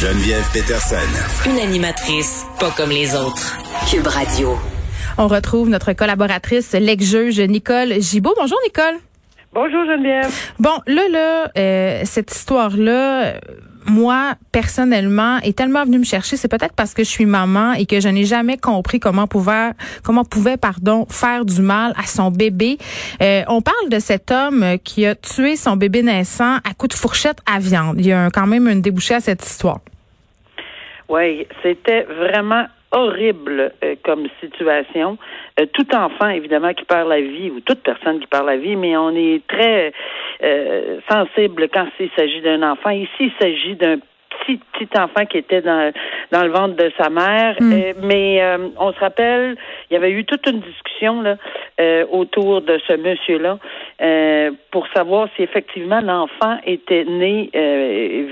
Geneviève Peterson. Une animatrice pas comme les autres. Cube Radio. On retrouve notre collaboratrice, l'ex-juge Nicole Gibault. Bonjour Nicole. Bonjour Geneviève. Bon, là, là, euh, cette histoire-là, moi, personnellement, est tellement venue me chercher. C'est peut-être parce que je suis maman et que je n'ai jamais compris comment pouvait, comment pouvait, pardon, faire du mal à son bébé. Euh, on parle de cet homme qui a tué son bébé naissant à coups de fourchette à viande. Il y a quand même une débouchée à cette histoire. Oui, c'était vraiment horrible euh, comme situation. Euh, tout enfant, évidemment, qui perd la vie, ou toute personne qui perd la vie, mais on est très euh, sensible quand il s'agit d'un enfant. Ici, il s'agit d'un petit petit enfant qui était dans dans le ventre de sa mère. Mm. mais on se rappelle, il y avait eu toute une discussion là autour de ce monsieur-là pour savoir si effectivement l'enfant était né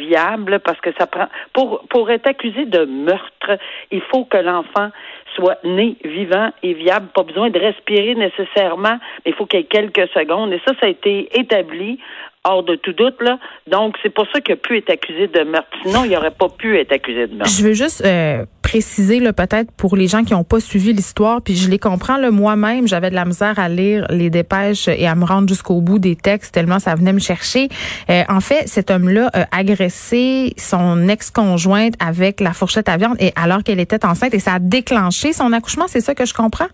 viable, parce que ça prend pour pour être accusé de meurtre, il faut que l'enfant soit né vivant et viable, pas besoin de respirer nécessairement, mais il faut qu'il y ait quelques secondes. Et ça, ça a été établi hors de tout doute, là. Donc, c'est pour ça qu'il a pu accusé de meurtre. Sinon, il n'aurait pas pu être accusé de meurtre. Je veux juste euh, préciser, peut-être pour les gens qui n'ont pas suivi l'histoire, puis je les comprends, moi-même, j'avais de la misère à lire les dépêches et à me rendre jusqu'au bout des textes, tellement ça venait me chercher. Euh, en fait, cet homme-là a agressé son ex-conjointe avec la fourchette à viande et alors qu'elle était enceinte et ça a déclenché son accouchement, c'est ça que je comprends?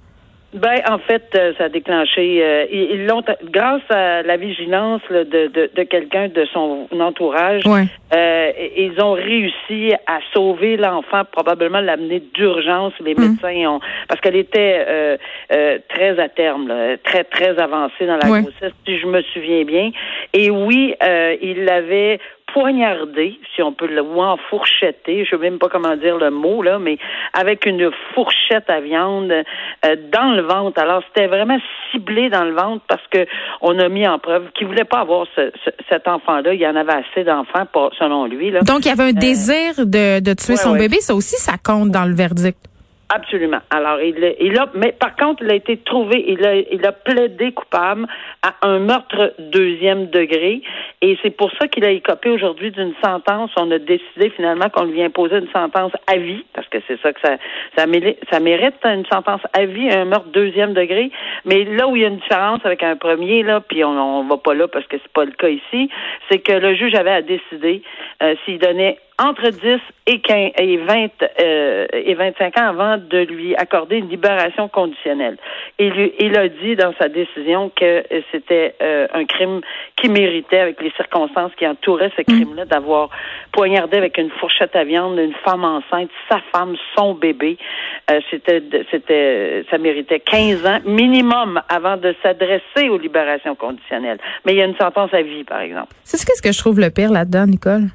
Ben, en fait, euh, ça a déclenché. Euh, ils l'ont, grâce à la vigilance de, de, de quelqu'un de son entourage, euh, ils ont réussi à sauver l'enfant, probablement l'amener d'urgence. Les hmm. médecins ont, parce qu'elle était euh, très à terme, très très avancée dans la grossesse, si je me souviens bien. Et oui, il l'avait poignardé, si on peut le ou enfourchetter, je ne sais même pas comment dire le mot là, mais avec une fourchette à viande euh, dans le ventre. Alors c'était vraiment ciblé dans le ventre parce que on a mis en preuve qu'il voulait pas avoir cet enfant-là. Il y en avait assez d'enfants, selon lui. Là. Donc il y avait un euh, désir de, de tuer son bébé. Ça aussi, ça compte dans le verdict. Absolument. Alors, il, il a, mais par contre, il a été trouvé, il a, il a plaidé coupable à un meurtre deuxième degré, et c'est pour ça qu'il a écopé aujourd'hui d'une sentence. On a décidé finalement qu'on lui imposer une sentence à vie, parce que c'est ça que ça, ça mérite, ça mérite une sentence à vie, un meurtre deuxième degré. Mais là où il y a une différence avec un premier, là, puis on, on va pas là parce que c'est pas le cas ici, c'est que le juge avait à décider euh, s'il donnait entre 10 et 15 et 20 euh, et 25 ans avant de lui accorder une libération conditionnelle. Il, il a dit dans sa décision que c'était euh, un crime qui méritait, avec les circonstances qui entouraient ce mm. crime-là, d'avoir poignardé avec une fourchette à viande une femme enceinte, sa femme, son bébé. Euh, c'était, c'était, ça méritait 15 ans minimum avant de s'adresser aux libérations conditionnelles. Mais il y a une sentence à vie, par exemple. C'est ce que je trouve le pire là-dedans, Nicole?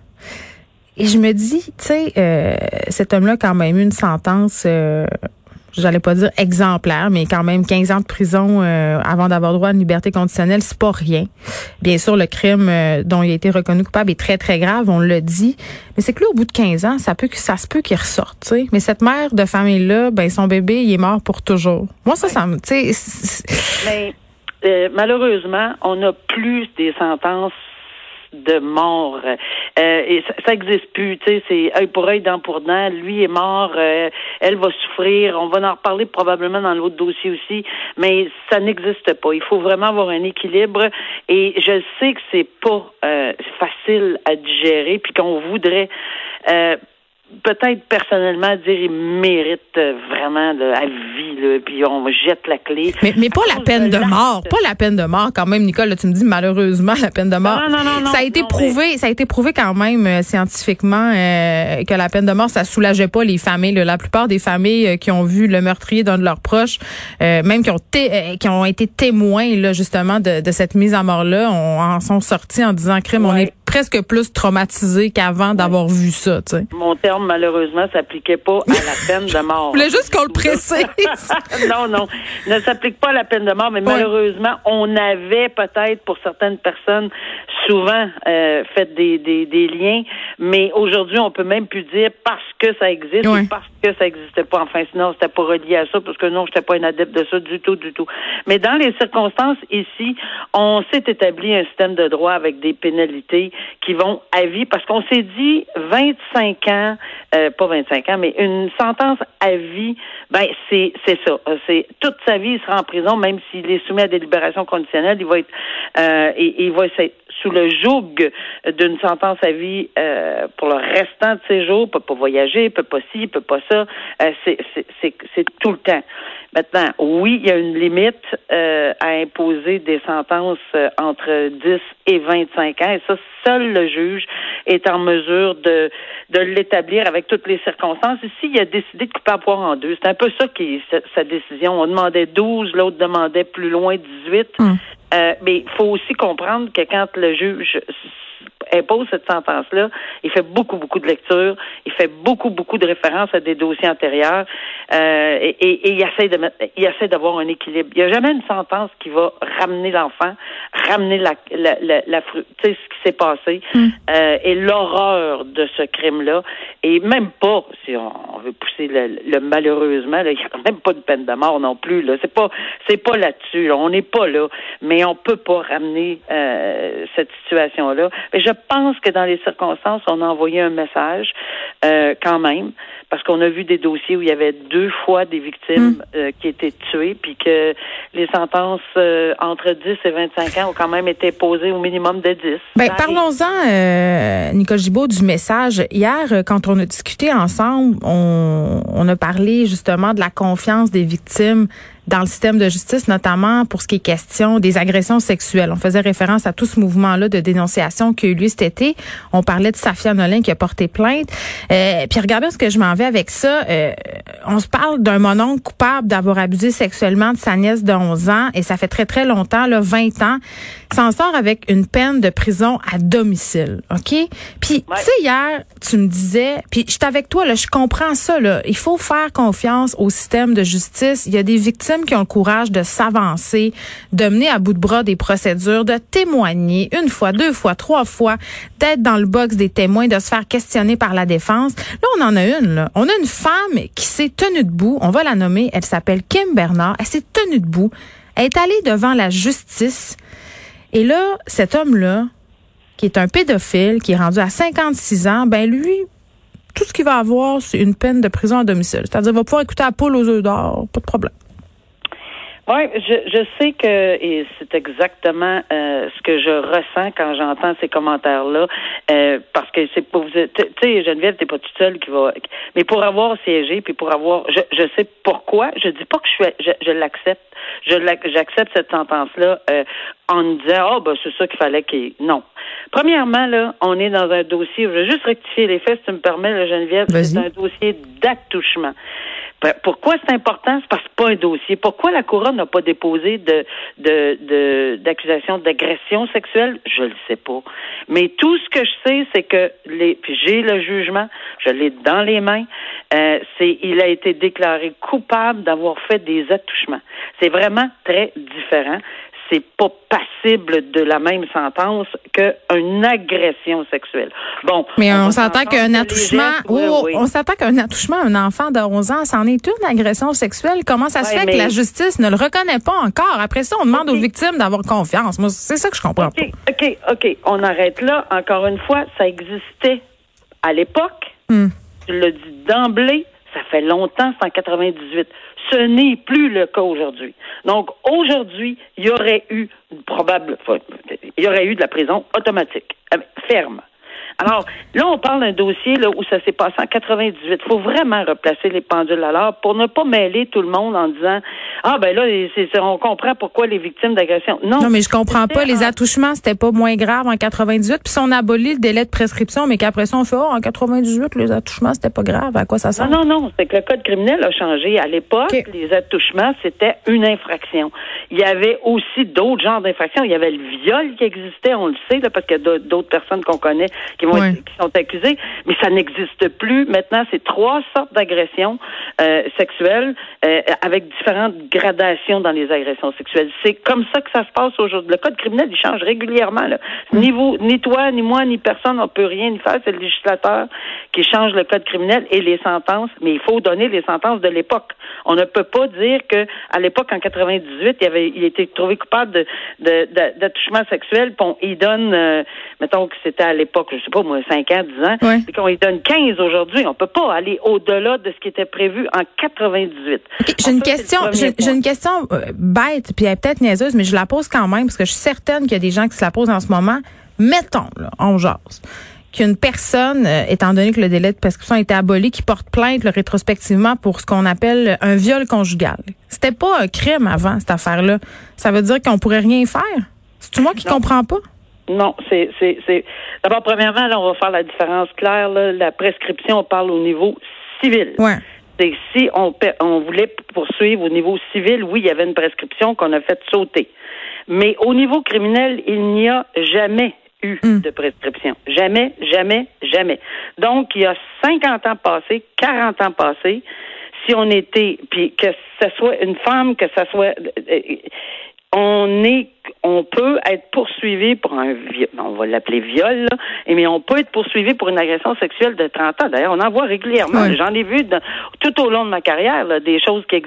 Et je me dis, tu sais, euh, cet homme-là a quand même eu une sentence, euh, j'allais pas dire exemplaire, mais quand même 15 ans de prison euh, avant d'avoir droit à une liberté conditionnelle, c'est pas rien. Bien sûr, le crime euh, dont il a été reconnu coupable est très, très grave, on le dit. Mais c'est que là, au bout de 15 ans, ça peut ça se peut qu'il ressorte, tu sais. Mais cette mère de famille-là, ben son bébé, il est mort pour toujours. Moi, ça, ça me, tu sais. Mais euh, malheureusement, on n'a plus des sentences de mort. Euh, et ça, ça existe plus, tu sais, c'est œil pour œil, dent pour dent. Lui est mort, euh, elle va souffrir. On va en reparler probablement dans l'autre dossier aussi, mais ça n'existe pas. Il faut vraiment avoir un équilibre. Et je sais que c'est pas euh, facile à digérer, puis qu'on voudrait peut-être personnellement dire il mérite vraiment de, à vie là, puis on jette la clé. Mais, mais pas la peine de, mort, pas la peine de mort quand même Nicole, là, tu me dis malheureusement la peine de mort. Non, non, non, ça a été prouvé, ça a été prouvé quand même euh, scientifiquement euh, que la peine de mort ça soulageait pas les familles, la plupart des familles euh, qui ont vu le meurtrier d'un de leurs proches même qui ont qui ont été témoins là justement de, de cette mise à mort là, on en sont sortis en disant crime on est presque plus traumatisé qu'avant d'avoir vu ça, tu sais. Mon terme, malheureusement, s'appliquait pas à la peine de mort. Je voulais juste qu'on le précise. non, non. Ne s'applique pas à la peine de mort, mais malheureusement, on avait peut-être pour certaines personnes souvent euh, fait des, des, des, liens, mais aujourd'hui, on peut même plus dire parce que ça existe ou parce que ça n'existait pas. Enfin, sinon, c'était pas relié à ça, parce que non, j'étais pas une adepte de ça du tout, du tout. Mais dans les circonstances ici, on s'est établi un système de droit avec des pénalités qui vont à vie parce qu'on s'est dit 25 ans, euh, pas 25 ans, mais une sentence à vie, ben c'est c'est ça. C'est toute sa vie il sera en prison, même s'il est soumis à des libérations conditionnelles, il va être euh, il va être sous le joug d'une sentence à vie euh, pour le restant de ses jours, peut pas voyager, peut pas ci, peut pas ça. Euh, c'est c'est tout le temps. Maintenant, oui, il y a une limite euh, à imposer des sentences euh, entre 10 et 25 ans, et ça, seul le juge est en mesure de, de l'établir avec toutes les circonstances. Ici, il a décidé de couper à poire en deux. C'est un peu ça qui est sa, décision. On demandait 12, l'autre demandait plus loin 18. Hum. Euh, mais il faut aussi comprendre que quand le juge impose cette sentence-là, il fait beaucoup, beaucoup de lectures, il fait beaucoup, beaucoup de références à des dossiers antérieurs euh, et, et, il essaie de mettre, il essaie d'avoir un équilibre. Il n'y a jamais une sentence qui va ramener l'enfant, ramener la, la, la, la tu sais, ce qui s'est passé hmm. euh, et l'horreur de ce crime-là. Et même pas, si on, veut pousser le, malheureusement, il n'y a même pas de peine de mort non plus. Là, c'est pas, c'est pas là-dessus. On n'est pas là, mais on peut pas ramener euh, cette situation-là. Mais je pense que dans les circonstances, on a envoyé un message euh, quand même, parce qu'on a vu des dossiers où il y avait deux fois des victimes hmm. euh, qui étaient tuées, puis que les sentences euh, entre 10 et 25 ans ont quand même été posées au minimum de 10. Ben, parlons-en, Nicole Gibault, du message. Hier, quand on a discuté ensemble, on, on a parlé justement de la confiance des victimes dans le système de justice, notamment pour ce qui est question des agressions sexuelles. On faisait référence à tout ce mouvement-là de dénonciation qui a eu lieu cet été. On parlait de Safia Nolin qui a porté plainte. Euh, puis regardez ce que je m'en vais avec ça. Euh, on se parle d'un mononcle coupable d'avoir abusé sexuellement de sa nièce de 11 ans et ça fait très, très longtemps, là, 20 ans. S'en sort avec une peine de prison à domicile. OK? Puis, tu sais, hier, tu me disais, puis je suis avec toi, là, je comprends ça, là. Il faut faire confiance au système de justice. Il y a des victimes qui ont le courage de s'avancer, de mener à bout de bras des procédures, de témoigner une fois, deux fois, trois fois, d'être dans le box des témoins, de se faire questionner par la défense. Là, on en a une. On a une femme qui s'est tenue debout. On va la nommer. Elle s'appelle Kim Bernard. Elle s'est tenue debout. Elle est allée devant la justice. Et là, cet homme-là, qui est un pédophile, qui est rendu à 56 ans, ben lui, tout ce qu'il va avoir, c'est une peine de prison à domicile. C'est-à-dire, il va pouvoir écouter la poule aux œufs d'or, pas de problème. Oui, je, je sais que et c'est exactement euh, ce que je ressens quand j'entends ces commentaires-là, euh, parce que c'est pour vous, tu sais, Geneviève, t'es pas toute seule qui va, mais pour avoir siégé, puis pour avoir, je, je sais pourquoi, je dis pas que je suis, je, je l'accepte, je j'accepte cette sentence-là euh, en me disant, oh ben c'est ça qu'il fallait qu'il, non. Premièrement là, on est dans un dossier, je vais juste rectifier les faits, si tu me permets, Geneviève, c'est un dossier d'attouchement. Ben, pourquoi c'est important? C'est parce que pas un dossier. Pourquoi la couronne n'a pas déposé de, d'accusation d'agression sexuelle? Je le sais pas. Mais tout ce que je sais, c'est que les, puis j'ai le jugement, je l'ai dans les mains, euh, c'est, il a été déclaré coupable d'avoir fait des attouchements. C'est vraiment très différent c'est pas passible de la même sentence qu'une agression sexuelle. Bon. Mais on, s'entend qu'un attouchement, on s'entend qu'un attouchement à un enfant de 11 ans, c'en est une agression sexuelle. Comment ça se fait que la justice ne le reconnaît pas encore? Après ça, on demande aux victimes d'avoir confiance. Moi, c'est ça que je comprends pas. OK, OK. On arrête là. Encore une fois, ça existait à l'époque. Hmm. Tu l'as dit d'emblée. Ça fait longtemps, c'est en 98. Ce n'est plus le cas aujourd'hui. Donc, aujourd'hui, il y aurait eu probable, il y aurait eu de la prison automatique, euh, ferme. Alors, là, on parle d'un dossier là, où ça s'est passé en 98. Il faut vraiment replacer les pendules à l'heure pour ne pas mêler tout le monde en disant Ah ben là, on comprend pourquoi les victimes d'agression. Non, non, mais je comprends pas. Les attouchements, c'était pas moins grave en 98. Puis si on abolit le délai de prescription, mais qu'après ça, on fait oh, en 98, les attouchements, c'était pas grave. À quoi ça sert? Non, non, non. C'est que le code criminel a changé. À l'époque, les attouchements, c'était une infraction. Il y avait aussi d'autres genres d'infractions. Il y avait le viol qui existait, on le sait, là, parce qu'il y a d'autres personnes qu'on connaît qui vont qui sont accusés, mais ça n'existe plus. Maintenant, c'est trois sortes d'agressions euh, sexuelles euh, avec différentes gradations dans les agressions sexuelles. C'est comme ça que ça se passe aujourd'hui. Le code criminel, il change régulièrement. Là. Mm. Ni vous, ni toi, ni moi, ni personne, on peut rien y faire. C'est le législateur qui change le code criminel et les sentences, mais il faut donner les sentences de l'époque. On ne peut pas dire que à l'époque, en 98, il avait, il était trouvé coupable de, de, d'attouchement sexuel, puis on, il donne, euh, mettons que c'était à l'époque, je sais pas moi, 5 ans, 10 ans, et qu'on lui donne 15 aujourd'hui. On peut pas aller au-delà de ce qui était prévu en 98. j'ai une question, j'ai, une question bête, puis elle est peut-être niaiseuse, mais je la pose quand même parce que je suis certaine qu'il y a des gens qui se la posent en ce moment. Mettons, là, on jase qu'une personne, euh, étant donné que le délai de prescription a été aboli, qui porte plainte rétrospectivement pour ce qu'on appelle un viol conjugal. C'était pas un crime avant, cette affaire-là. Ça veut dire qu'on pourrait rien faire? C'est moi qui ne comprends pas? Non, c'est c'est d'abord premièrement là, on va faire la différence claire là. la prescription on parle au niveau civil. Ouais. C'est si on on voulait poursuivre au niveau civil, oui, il y avait une prescription qu'on a fait sauter. Mais au niveau criminel, il n'y a jamais eu hmm. de prescription. Jamais, jamais, jamais. Donc, il y a 50 ans passés, 40 ans passés, si on était, puis que ce soit une femme, que ce soit, euh, on est on peut être poursuivi pour un viol, on va l'appeler viol, mais on peut être poursuivi pour une agression sexuelle de 30 ans. D'ailleurs, on en voit régulièrement. J'en ai vu tout au long de ma carrière des choses qui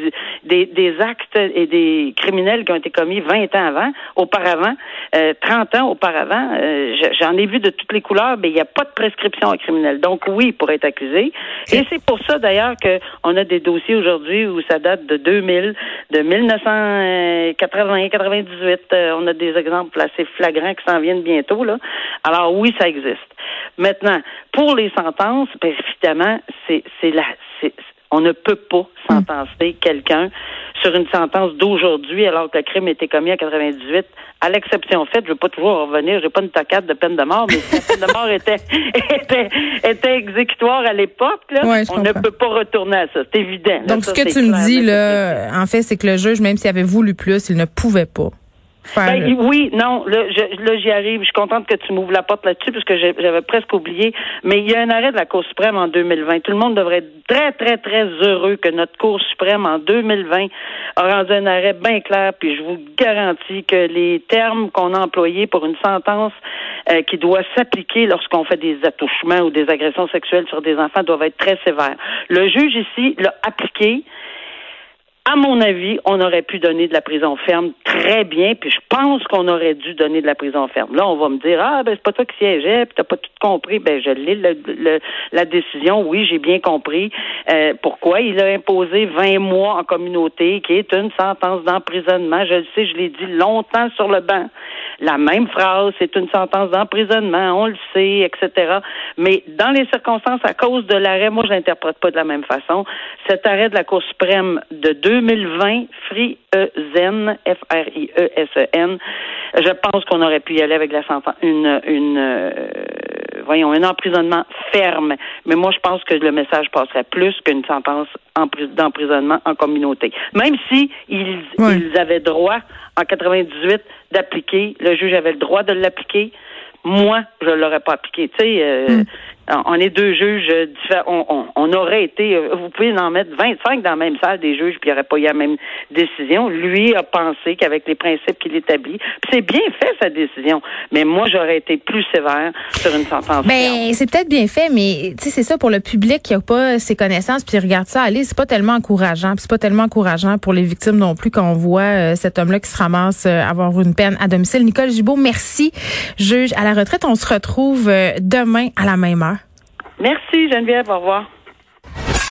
des, des actes et des criminels qui ont été commis 20 ans avant, auparavant, 30 euh, ans auparavant. Euh, j'en ai vu de toutes les couleurs, mais il n'y a pas de prescription au criminel. Donc oui, pour être accusé. Et c'est pour ça d'ailleurs qu'on a des dossiers aujourd'hui où ça date de 2000, de 1980, 98 on a des exemples assez flagrants qui s'en viennent bientôt. Là. Alors oui, ça existe. Maintenant, pour les sentences, bien évidemment, c'est la on ne peut pas sentencer quelqu'un sur une sentence d'aujourd'hui alors que le crime était commis en 98. À l'exception faite, je ne veux pas toujours revenir, je n'ai pas une tocade de peine de mort, mais si la peine de mort était, était, était exécutoire à l'époque, on ne peut pas retourner à ça. C'est évident. Donc, ce que tu me dis, là, en fait, c'est que le juge, même s'il avait voulu plus, il ne pouvait pas. Ben, oui, non, là, j'y arrive. Je suis contente que tu m'ouvres la porte là-dessus parce que j'avais presque oublié. Mais il y a un arrêt de la Cour suprême en 2020. Tout le monde devrait être très, très, très heureux que notre Cour suprême en 2020 a rendu un arrêt bien clair. Puis je vous garantis que les termes qu'on a employés pour une sentence euh, qui doit s'appliquer lorsqu'on fait des attouchements ou des agressions sexuelles sur des enfants doivent être très sévères. Le juge ici l'a appliqué à mon avis, on aurait pu donner de la prison ferme très bien, puis je pense qu'on aurait dû donner de la prison ferme. Là, on va me dire ah ben c'est pas toi qui siégeais, puis t'as pas tout compris. Ben je lis la décision. Oui, j'ai bien compris euh, pourquoi il a imposé 20 mois en communauté, qui est une sentence d'emprisonnement. Je le sais, je l'ai dit longtemps sur le banc. La même phrase, c'est une sentence d'emprisonnement, on le sait, etc. Mais dans les circonstances, à cause de l'arrêt, moi je l'interprète pas de la même façon. Cet arrêt de la Cour suprême de deux 2020, Free Zen, F-R-I-E-S-E-N. Je pense qu'on aurait pu y aller avec la sentence, une, une, euh, voyons, un emprisonnement ferme. Mais moi, je pense que le message passerait plus qu'une sentence d'emprisonnement en communauté. Même si ils, ils avaient droit en 98 d'appliquer, le juge avait le droit de l'appliquer. Moi, je l'aurais pas appliqué. Tu sais, euh, hmm on est deux juges différents. On, aurait été, euh, vous pouvez en mettre 25 dans la même salle des juges, puis il n'y aurait pas eu la même décision. Lui a pensé qu'avec les principes qu'il établit, c'est bien fait sa décision. Mais moi, j'aurais été plus sévère sur une sentence. Ben, c'est peut-être bien fait, mais c'est ça pour le public qui n'a pas ses connaissances, puis regarde ça aller, c'est pas tellement encourageant. c'est pas tellement encourageant pour les victimes non plus quand on voit euh, cet homme-là qui se ramasse euh, avoir une peine à domicile. Nicole Gibault, merci, juge à la retraite. On se retrouve demain à la même heure. Merci Geneviève, au revoir.